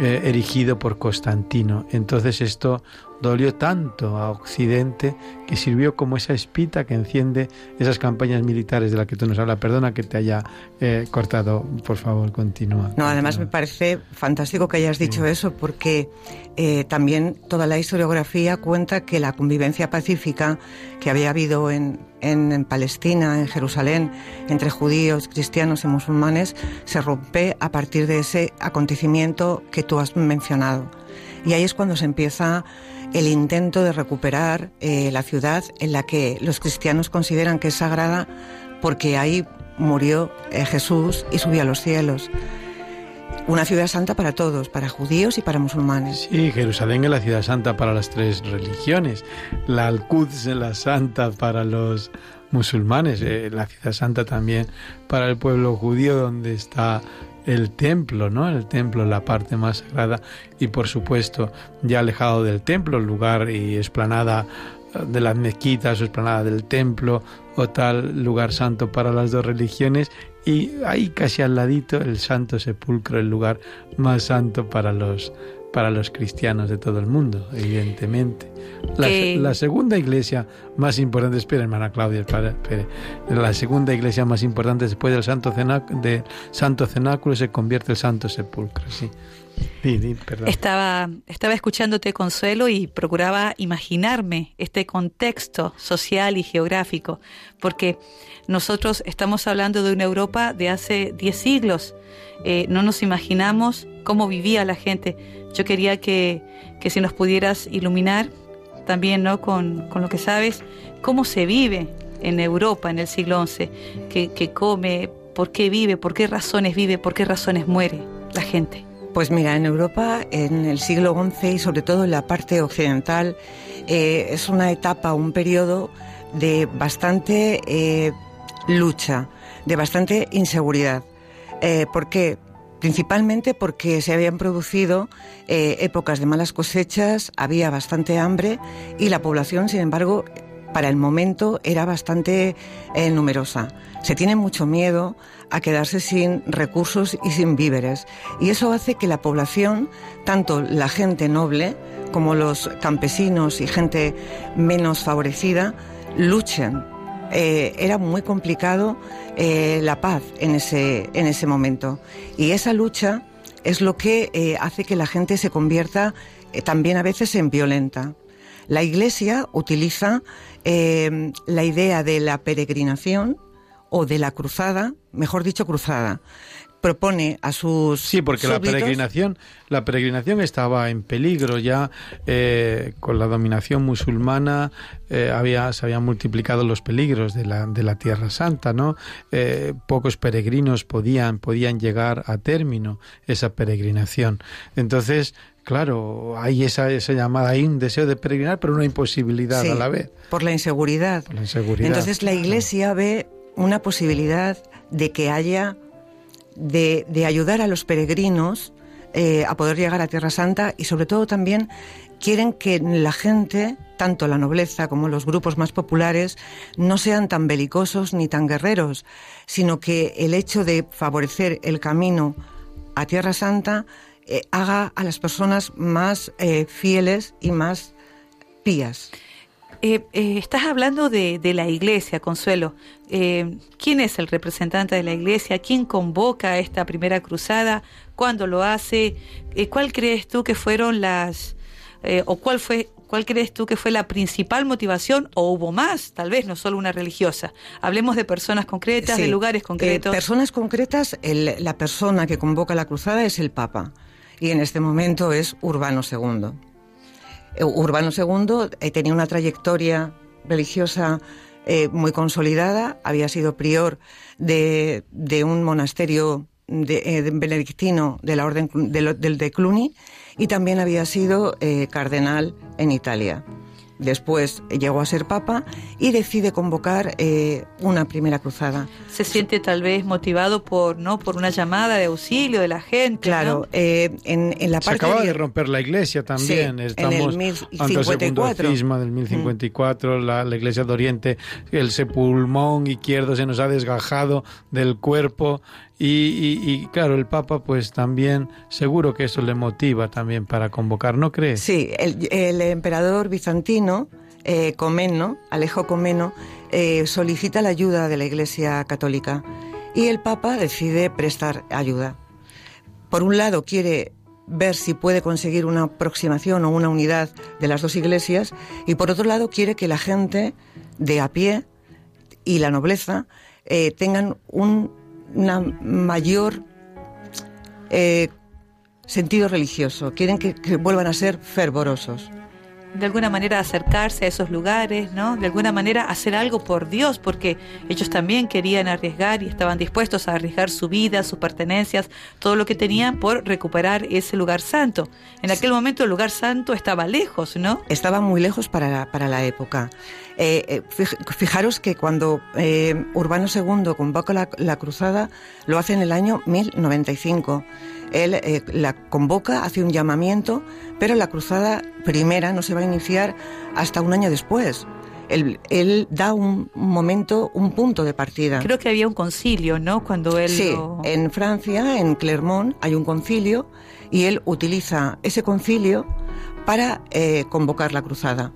eh, erigido por Constantino. Entonces esto dolió tanto a Occidente que sirvió como esa espita que enciende esas campañas militares de las que tú nos hablas. Perdona que te haya eh, cortado, por favor, continúa. No, además me parece fantástico que hayas dicho eso porque eh, también toda la historiografía cuenta que la convivencia pacífica que había habido en, en, en Palestina, en Jerusalén, entre judíos, cristianos y musulmanes, se rompe a partir de ese acontecimiento que tú has mencionado. Y ahí es cuando se empieza el intento de recuperar eh, la ciudad en la que los cristianos consideran que es sagrada porque ahí murió eh, Jesús y subió a los cielos. Una ciudad santa para todos, para judíos y para musulmanes. Sí, Jerusalén es la ciudad santa para las tres religiones. La Al-Quds es la santa para los musulmanes, eh, la ciudad santa también para el pueblo judío donde está el templo, ¿no? El templo, la parte más sagrada y por supuesto ya alejado del templo, el lugar y esplanada de las mezquitas o esplanada del templo o tal lugar santo para las dos religiones y ahí casi al ladito el Santo Sepulcro, el lugar más santo para los para los cristianos de todo el mundo, evidentemente. La, segunda iglesia más importante, espera hermana Claudia, espera, la segunda iglesia más importante después del Santo, Cenáculo, de Santo Cenáculo se convierte el Santo Sepulcro, sí. Estaba, estaba escuchándote, Consuelo, y procuraba imaginarme este contexto social y geográfico, porque nosotros estamos hablando de una Europa de hace 10 siglos. Eh, no nos imaginamos cómo vivía la gente. Yo quería que, si nos pudieras iluminar también ¿no? con, con, lo que sabes, cómo se vive en Europa en el siglo XI, que, que come, por qué vive, por qué razones vive, por qué razones muere la gente. Pues mira, en Europa, en el siglo XI y sobre todo en la parte occidental, eh, es una etapa, un periodo de bastante eh, lucha, de bastante inseguridad. Eh, ¿Por qué? Principalmente porque se habían producido épocas de malas cosechas, había bastante hambre y la población, sin embargo, para el momento era bastante numerosa. Se tiene mucho miedo a quedarse sin recursos y sin víveres. Y eso hace que la población, tanto la gente noble como los campesinos y gente menos favorecida, luchen. Eh, era muy complicado eh, la paz en ese, en ese momento. Y esa lucha es lo que eh, hace que la gente se convierta también a veces en violenta. La Iglesia utiliza la idea de la peregrinación o de la cruzada, mejor dicho cruzada, propone a sus sí porque la peregrinación la peregrinación estaba en peligro ya eh, con la dominación musulmana eh, había se habían multiplicado los peligros de la, de la tierra santa no eh, pocos peregrinos podían podían llegar a término esa peregrinación. Entonces Claro, hay esa, esa llamada, hay un deseo de peregrinar, pero una imposibilidad a la vez. Por la inseguridad. Por la inseguridad. Entonces la Iglesia ve una posibilidad de que haya, de, de ayudar a los peregrinos eh, a poder llegar a Tierra Santa y sobre todo también quieren que la gente, tanto la nobleza como los grupos más populares, no sean tan belicosos ni tan guerreros, sino que el hecho de favorecer el camino a Tierra Santa eh, haga a las personas más eh, fieles y más pías. Eh, eh, estás hablando de, la iglesia, Consuelo. Eh, ¿Quién es el representante de la iglesia? ¿Quién convoca esta primera cruzada? ¿Cuándo lo hace? ¿Cuál crees tú que fueron las... o cuál fue... ¿Cuál crees tú que fue la principal motivación o hubo más? Tal vez no solo una religiosa. Hablemos de personas concretas, de lugares concretos. personas concretas, la persona que convoca la cruzada es el Papa y en este momento es Urbano II. Urbano II eh, tenía una trayectoria religiosa eh, muy consolidada, había sido prior de, un monasterio eh, benedictino de la orden del de Cluny y también había sido cardenal en Italia. Después llegó a ser papa y decide convocar eh, una primera cruzada. Se siente tal vez motivado por no por una llamada de auxilio de la gente. Claro, eh, en, la parte se acaba de... romper la iglesia también. Estamos en el 1054. el segundo del 1054. Mm. La, la, iglesia de Oriente, el sepulmón izquierdo se nos ha desgajado del cuerpo y, claro, el Papa pues también seguro que eso le motiva también para convocar, ¿no crees? Sí, el, emperador bizantino, eh, Comeno, Alejo Comeno, eh, solicita la ayuda de la Iglesia Católica y el Papa decide prestar ayuda. Por un lado quiere ver si puede conseguir una aproximación o una unidad de las dos iglesias y por otro lado quiere que la gente de a pie y la nobleza eh, tengan un una mayor eh, sentido religioso, quieren que, vuelvan a ser fervorosos. De alguna manera acercarse a esos lugares, ¿no? De alguna manera hacer algo por Dios, porque ellos también querían arriesgar y estaban dispuestos a arriesgar su vida, sus pertenencias, todo lo que tenían por recuperar ese lugar santo. En aquel momento el lugar santo estaba lejos, ¿no? Estaba muy lejos para la, para la época. Eh, eh, fijaros que cuando eh, Urbano II convoca la, la, cruzada, lo hace en el año 1095. Él la convoca, hace un llamamiento, pero la cruzada primera no se va a iniciar hasta un año después. Él, él, da un momento, un punto de partida. Creo que había un concilio, ¿no? Cuando él. Sí, en Francia, en Clermont, hay un concilio y él utiliza ese concilio para eh, convocar la cruzada.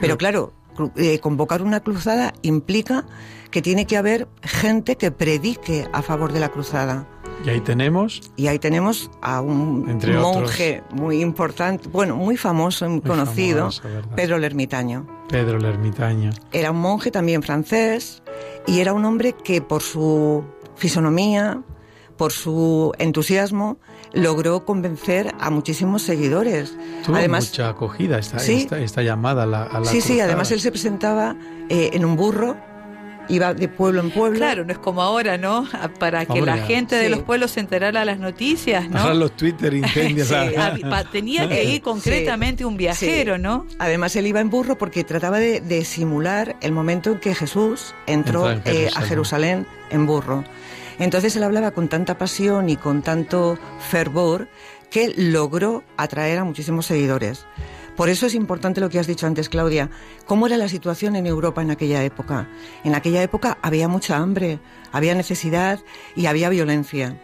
Pero claro, eh, convocar una cruzada implica que tiene que haber gente que predique a favor de la cruzada. Y ahí tenemos. Y ahí tenemos a un monje muy importante, bueno, muy famoso, muy, conocido, Pedro el Ermitaño. Pedro el Ermitaño. Era un monje también francés y era un hombre que por su fisonomía, por su entusiasmo, logró convencer a muchísimos seguidores. Tuvo además, mucha acogida esta, esta, llamada a la, a Sí, sí, además él se presentaba eh, en un burro iba de pueblo en pueblo. Claro, no es como ahora, ¿no? Para que la gente de los pueblos se enterara de las noticias, ¿no? Ahora los Twitter incendios. Tenía que ir concretamente un viajero, ¿no? Además él iba en burro porque trataba de, simular el momento en que Jesús entró, eh, a Jerusalén en burro. Entonces él hablaba con tanta pasión y con tanto fervor que logró atraer a muchísimos seguidores. Por eso es importante lo que has dicho antes, Claudia. ¿Cómo era la situación en Europa en aquella época? En aquella época había mucha hambre, había necesidad y había violencia.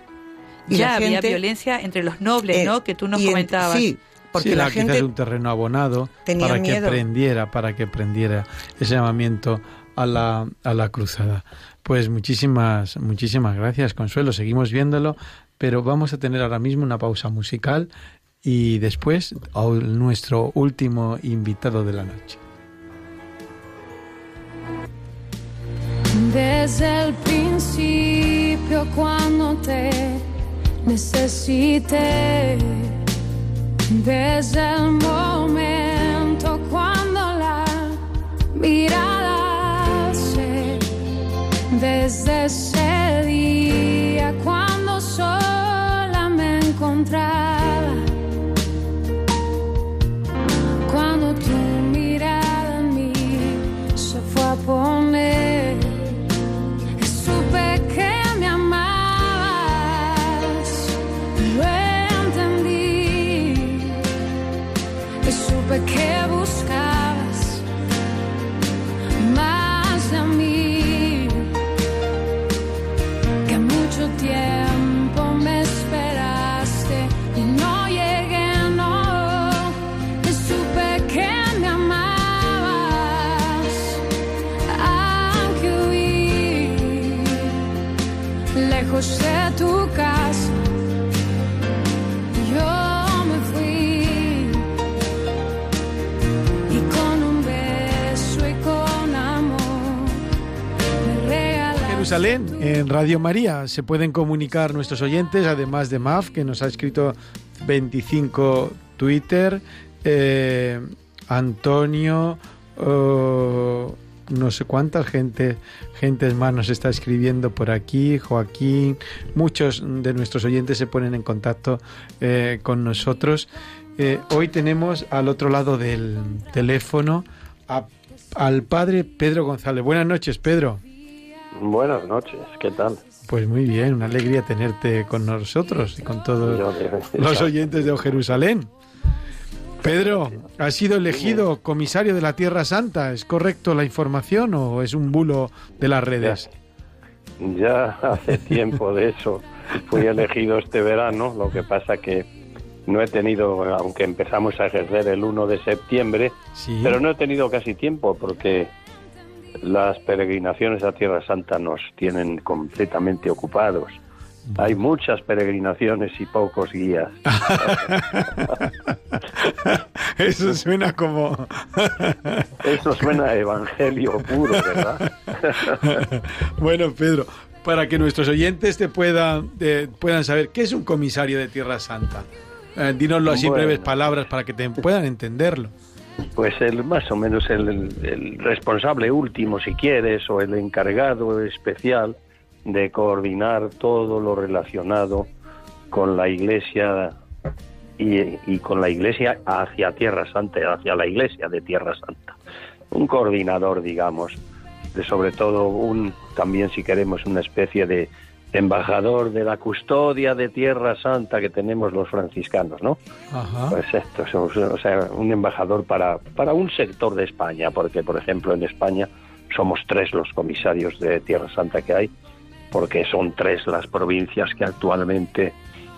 Y ya había violencia entre los nobles, ¿no? Que tú nos comentabas. sí, porque la, gente un terreno abonado para que prendiera, para que prendiera ese llamamiento a la, a la cruzada. Pues muchísimas, muchísimas gracias, Consuelo. Seguimos viéndolo, pero vamos a tener ahora mismo una pausa musical y después a nuestro último invitado de la noche. Desde el principio cuando te necesité, desde el momento cuando la mirada se, desde ese día cuando sola me encontraba tu casa. Yo me fui y con un beso y con amor Jerusalén, en Radio María, se pueden comunicar nuestros oyentes, además de MAF, que nos ha escrito 25 Twitter, eh, Antonio. Oh, no sé cuántas gente, gentes más nos está escribiendo por aquí, Joaquín, muchos de nuestros oyentes se ponen en contacto eh, con nosotros. Eh, hoy tenemos al otro lado del teléfono al padre Pedro González. Buenas noches, Pedro. Buenas noches, ¿qué tal? Pues muy bien, una alegría tenerte con nosotros y con todos los oyentes de Jerusalén. Pedro, ¿ha sido elegido comisario de la Tierra Santa? ¿Es correcto la información o es un bulo de las redes? Ya, hace tiempo de eso. Fui elegido este verano, lo que pasa que no he tenido, aunque empezamos a ejercer el 1 de septiembre, pero no he tenido casi tiempo porque las peregrinaciones a Tierra Santa nos tienen completamente ocupados. Hay muchas peregrinaciones y pocos guías. Eso suena como... Eso suena a evangelio puro, ¿verdad? bueno, Pedro, para que nuestros oyentes te puedan, puedan saber, ¿qué es un comisario de Tierra Santa? Eh, dínoslo así en breves palabras para que te puedan entenderlo. pues el más o menos el, responsable último, si quieres, o el encargado especial de coordinar todo lo relacionado con la Iglesia y, con la Iglesia hacia Tierra Santa, hacia la Iglesia de Tierra Santa. Un coordinador, digamos, de sobre todo un, también si queremos, una especie de embajador de la custodia de Tierra Santa que tenemos los franciscanos, ¿no? Pues esto, o sea, un embajador para, para un sector de España, porque por ejemplo en España somos tres los comisarios de Tierra Santa que hay, porque son tres las provincias que actualmente,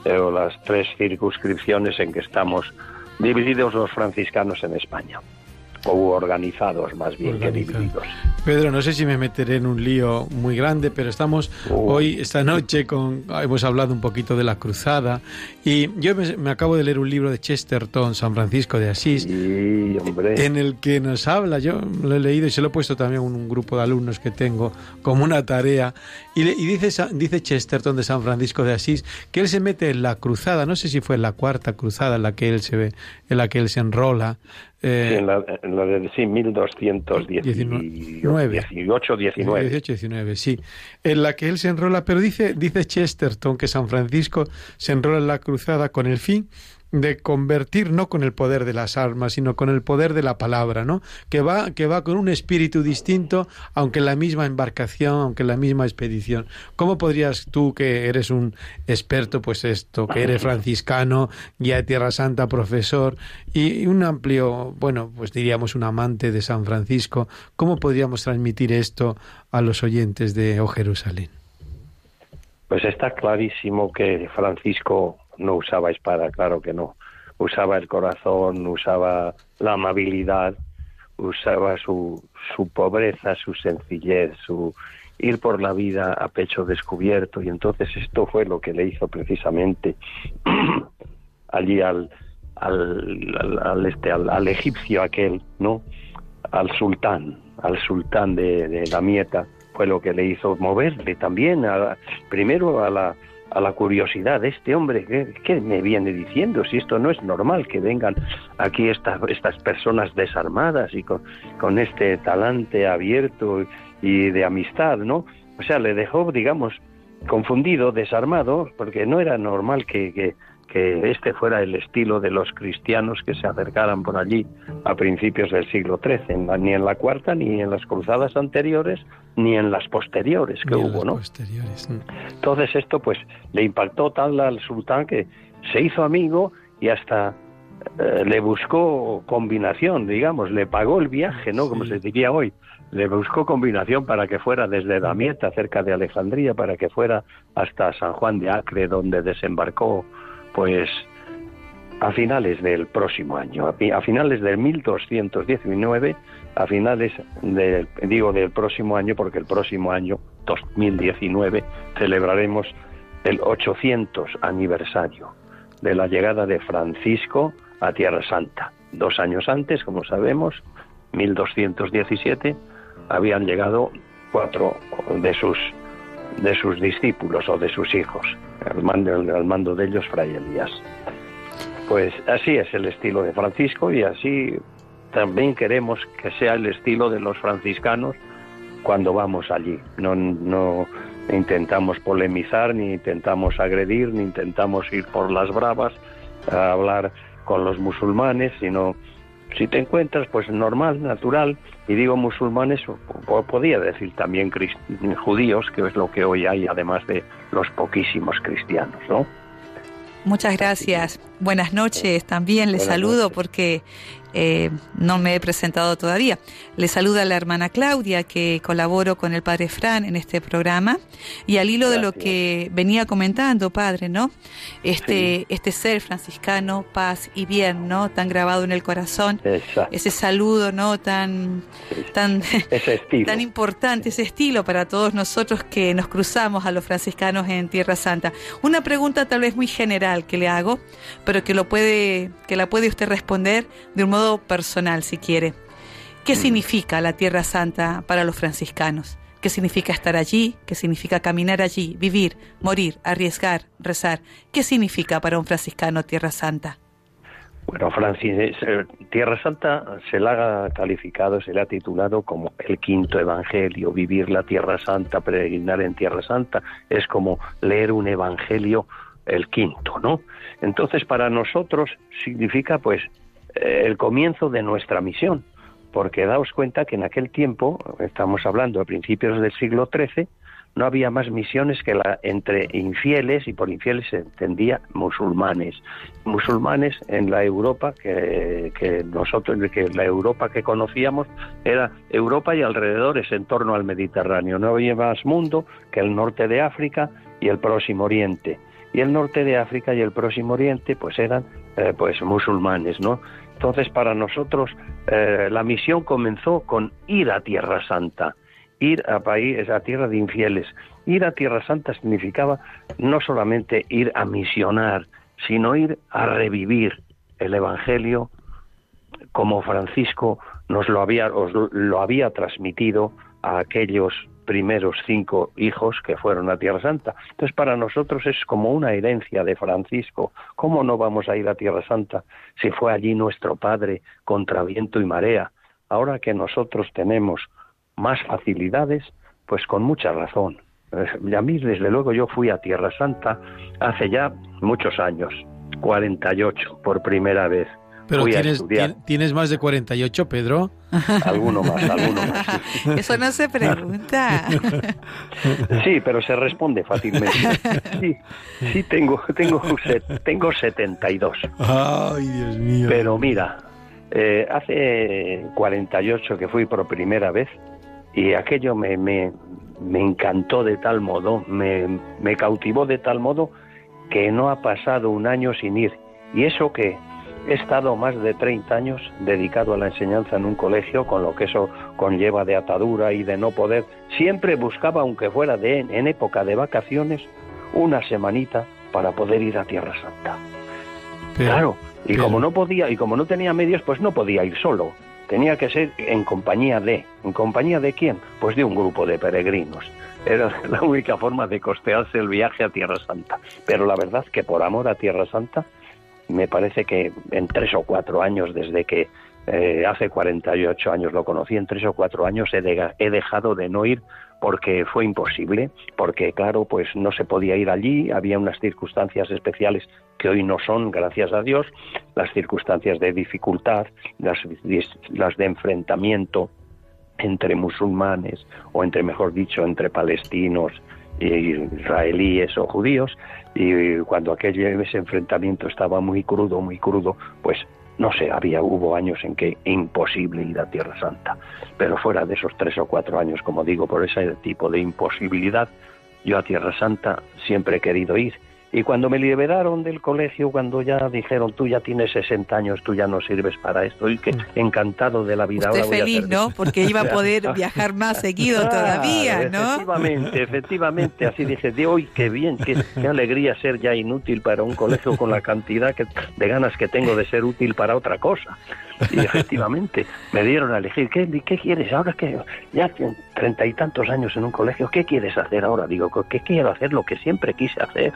eh, o las tres circunscripciones en que estamos divididos los franciscanos en España o organizados más bien que divididos. Pedro, no sé si me meteré en un lío muy grande, pero estamos uh. hoy, esta noche, con hemos hablado un poquito de la cruzada y yo me, acabo de leer un libro de Chesterton, San Francisco de Asís, en el que nos habla, yo lo he leído y se lo he puesto también a un grupo de alumnos que tengo como una tarea, y, y dice, dice Chesterton de San Francisco de Asís que él se mete en la cruzada, no sé si fue en la cuarta cruzada en la que él se ve, en la que él se enrola, eh, sí, en la, de sí, 1219. 18, 19. 18, 19, sí. En la que él se enrola, pero dice, dice Chesterton que San Francisco se enrola en la cruzada con el fin de convertir no con el poder de las armas, sino con el poder de la palabra, ¿no? Que va, que va con un espíritu distinto, aunque en la misma embarcación, aunque en la misma expedición. ¿Cómo podrías tú, que eres un experto, pues esto, que eres franciscano, guía de Tierra Santa, profesor, y un amplio, bueno, pues diríamos un amante de San Francisco, ¿cómo podríamos transmitir esto a los oyentes de O Jerusalén? Pues está clarísimo que Francisco no usaba espada, claro que no. Usaba el corazón, usaba la amabilidad, usaba su, su pobreza, su sencillez, su ir por la vida a pecho descubierto. Y entonces esto fue lo que le hizo precisamente allí al, al, al, este, al, egipcio aquel, ¿no? Al sultán, al sultán de, de Damieta, fue lo que le hizo moverle también, a, primero a la, a la curiosidad de este hombre, ¿qué, me viene diciendo? Si esto no es normal que vengan aquí estas, estas personas desarmadas y con, con este talante abierto y de amistad, ¿no? O sea, le dejó, digamos, confundido, desarmado, porque no era normal que, que, que este fuera el estilo de los cristianos que se acercaran por allí a principios del siglo XIII, ni en la cuarta, ni en las cruzadas anteriores, ni en las posteriores que hubo, ¿no? Entonces esto pues le impactó tal al sultán que se hizo amigo y hasta eh, le buscó combinación, digamos, le pagó el viaje, ¿no? Como se diría hoy, le buscó combinación para que fuera desde Damieta, cerca de Alejandría, para que fuera hasta San Juan de Acre, donde desembarcó pues a finales del próximo año, a finales del 1219, a finales del, digo del próximo año, porque el próximo año, 2019, celebraremos el 800 aniversario de la llegada de Francisco a Tierra Santa. Dos años antes, como sabemos, 1217, habían llegado cuatro de sus de sus discípulos o de sus hijos, al mando, al mando de ellos Fray Elías. Pues así es el estilo de Francisco y así también queremos que sea el estilo de los franciscanos cuando vamos allí. No, no intentamos polemizar, ni intentamos agredir, ni intentamos ir por las bravas a hablar con los musulmanes, sino si te encuentras, pues normal, natural, y digo musulmanes, o, podía decir también judíos, que es lo que hoy hay, además de los poquísimos cristianos, ¿no? Muchas gracias. Buenas noches. También les saludo porque eh, no me he presentado todavía. Le saluda la hermana Claudia, que colaboro con el padre Fran en este programa. Y al hilo de lo que venía comentando, padre, ¿no? Este, este ser franciscano, paz y bien, ¿no? Tan grabado en el corazón. Ese saludo, ¿no? Tan, tan, tan importante, ese estilo para todos nosotros que nos cruzamos a los franciscanos en Tierra Santa. Una pregunta tal vez muy general que le hago, pero que, lo puede, que la puede usted responder de un modo personal, si quiere. ¿Qué mm. significa la Tierra Santa para los franciscanos? ¿Qué significa estar allí? ¿Qué significa caminar allí, vivir, morir, arriesgar, rezar? ¿Qué significa para un franciscano Tierra Santa? Bueno, Francis, eh, Tierra Santa se la ha calificado, se le ha titulado como el quinto evangelio. Vivir la Tierra Santa, peregrinar en Tierra Santa, es como leer un evangelio el quinto, ¿no? Entonces, para nosotros significa, pues, eh, el comienzo de nuestra misión, porque daos cuenta que en aquel tiempo, estamos hablando a principios del siglo XIII, no había más misiones que la entre infieles y por infieles se entendía musulmanes. Musulmanes en la Europa que, que nosotros que la Europa que conocíamos era Europa y alrededores en torno al Mediterráneo. No había más mundo que el norte de África y el Próximo Oriente y el norte de África y el Próximo Oriente pues eran eh, pues musulmanes no entonces para nosotros eh, la misión comenzó con ir a Tierra Santa ir a país, a tierra de infieles. Ir a Tierra Santa significaba no solamente ir a misionar, sino ir a revivir el Evangelio como Francisco nos lo había, lo había transmitido a aquellos primeros cinco hijos que fueron a Tierra Santa. Entonces para nosotros es como una herencia de Francisco. ¿Cómo no vamos a ir a Tierra Santa si fue allí nuestro Padre contra viento y marea? Ahora que nosotros tenemos más facilidades, pues con mucha razón. Y a mí, desde luego, yo fui a Tierra Santa hace ya muchos años, 48, por primera vez. Pero tienes, tienes más de 48, Pedro. Alguno más, alguno más. Eso no se pregunta. Sí, pero se responde fácilmente. Sí, sí tengo, tengo, tengo 72. Ay, Dios mío. Pero mira, eh, hace 48 que fui por primera vez, y aquello me, me, me encantó de tal modo, me, me cautivó de tal modo que no ha pasado un año sin ir. Y eso que he estado más de 30 años dedicado a la enseñanza en un colegio, con lo que eso conlleva de atadura y de no poder. Siempre buscaba, aunque fuera de, en época de vacaciones, una semanita para poder ir a Tierra Santa. claro, y como no podía, y como no tenía medios, pues no podía ir solo tenía que ser en compañía de. ¿En compañía de quién? Pues de un grupo de peregrinos. Era la única forma de costearse el viaje a Tierra Santa. Pero la verdad que por amor a Tierra Santa, me parece que en tres o cuatro años desde que eh, hace 48 años lo conocí, en tres o cuatro años he, he dejado de no ir porque fue imposible, porque claro, pues no se podía ir allí, había unas circunstancias especiales que hoy no son, gracias a Dios, las circunstancias de dificultad, las, las de enfrentamiento entre musulmanes o entre, mejor dicho, entre palestinos israelíes o judíos y cuando aquel ese enfrentamiento estaba muy crudo, muy crudo, pues no sé, había, hubo años en que imposible ir a Tierra Santa, pero fuera de esos tres o cuatro años, como digo, por ese tipo de imposibilidad, yo a Tierra Santa siempre he querido ir y cuando me liberaron del colegio, cuando ya dijeron, tú ya tienes 60 años, tú ya no sirves para esto, y que mm. encantado de la vida. Usted feliz, ¿no? Porque iba a poder viajar más seguido ah, todavía, ¿no? Efectivamente, efectivamente, así dije, de hoy, qué bien, qué, alegría ser ya inútil para un colegio con la cantidad de ganas que tengo de ser útil para otra cosa. Y efectivamente, me dieron a elegir, ¿qué, qué quieres ahora que ya treinta y tantos años en un colegio, qué quieres hacer ahora? Digo, ¿qué quiero hacer? Lo que siempre quise hacer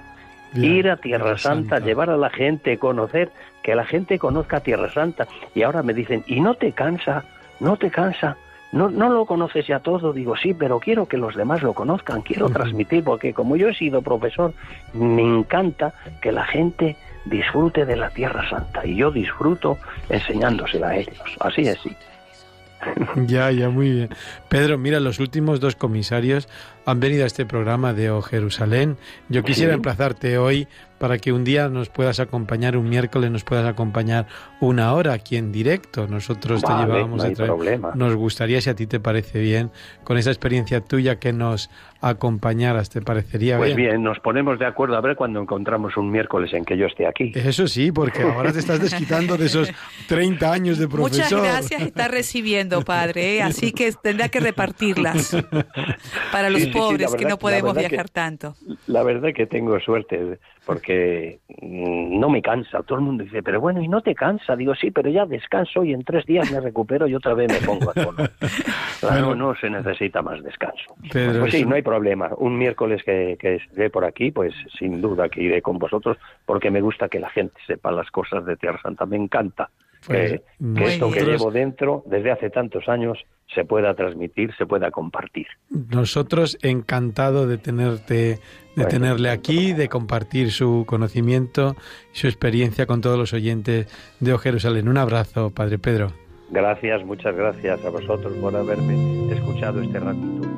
ir a Tierra Santa, llevar a la gente, conocer, que la gente conozca Tierra Santa. Y ahora me dicen, ¿y no te cansa? ¿No te cansa? No, no lo conoces ya todo, digo sí, pero quiero que los demás lo conozcan, quiero transmitir, porque como yo he sido profesor, me encanta que la gente disfrute de la Tierra Santa y yo disfruto enseñándosela a ellos. Así es, sí. Ya, ya, muy bien. Pedro, mira, los últimos dos comisarios han venido a este programa de O Jerusalén. Yo quisiera emplazarte hoy para que un día nos puedas acompañar, un miércoles nos puedas acompañar una hora aquí en directo. Nosotros te llevábamos de problema. Nos gustaría, si a ti te parece bien, con esa experiencia tuya que nos acompañaras, ¿te parecería bien? Pues bien, nos ponemos de acuerdo a ver cuando encontramos un miércoles en que yo esté aquí. Eso sí, porque ahora te estás desquitando de esos 30 años de profesor. Muchas gracias está recibiendo, padre, ¿eh? así que tendrá que repartirlas para los pobres que no podemos viajar tanto. La verdad que tengo suerte porque mm, no me cansa. Todo el mundo dice, pero bueno, ¿y no te cansa? Digo, sí, pero ya descanso y en tres días me recupero y otra vez me pongo a tono. Claro, no se necesita más descanso. pues sí, no hay problema. Un miércoles que, que esté por aquí, pues sin duda que iré con vosotros, porque me gusta que la gente sepa las cosas de Tierra Santa. Me encanta pues, que esto que llevo dentro desde hace tantos años se pueda transmitir, se pueda compartir. Nosotros encantado de tenerte, de tenerle aquí, de compartir su conocimiento su experiencia con todos los oyentes de O Jerusalén. Un abrazo, Padre Pedro. Gracias, muchas gracias a vosotros por haberme escuchado este ratito.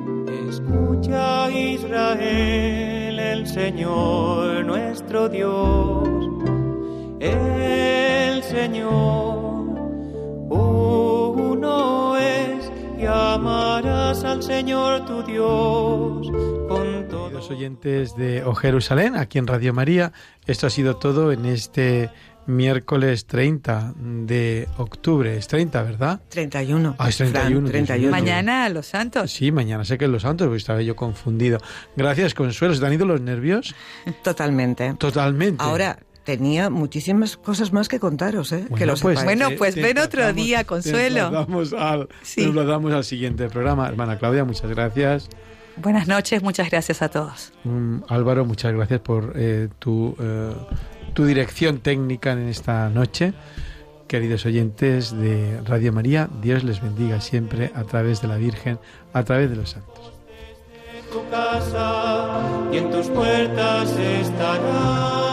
Escucha Israel, el Señor nuestro Dios, el Señor uno es y amarás al Señor tu Dios con todos los oyentes de O Jerusalén, aquí en Radio María. Esto ha sido todo en este miércoles 30 de octubre. Es 30, ¿verdad? 31. Ah, es 31. 31. Mañana los santos. Sí, mañana sé que es los santos, porque estaba yo confundido. Gracias, Consuelo. ¿Se te han ido los nervios? Totalmente. Totalmente. Ahora, tenía muchísimas cosas más que contaros, ¿eh? Bueno, que lo pues, bueno, pues ven otro día, Consuelo. Nos al, sí. nos al siguiente programa. Hermana Claudia, muchas gracias. Buenas noches, muchas gracias a todos. Um, Álvaro, muchas gracias por eh, tu, eh, tu dirección técnica en esta noche. Queridos oyentes de Radio María, Dios les bendiga siempre a través de la Virgen, a través de los santos. En tu casa y en tus puertas estará.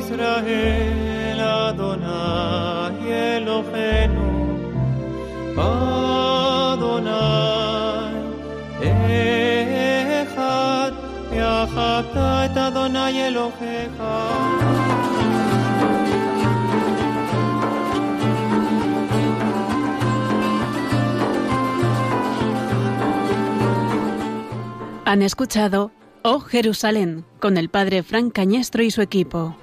Israel Adonai Eloheinu Adonai Echad Yahavta et Adonai Elohecha Han escuchado Oh Jerusalén con el padre Frank Cañestro y su equipo.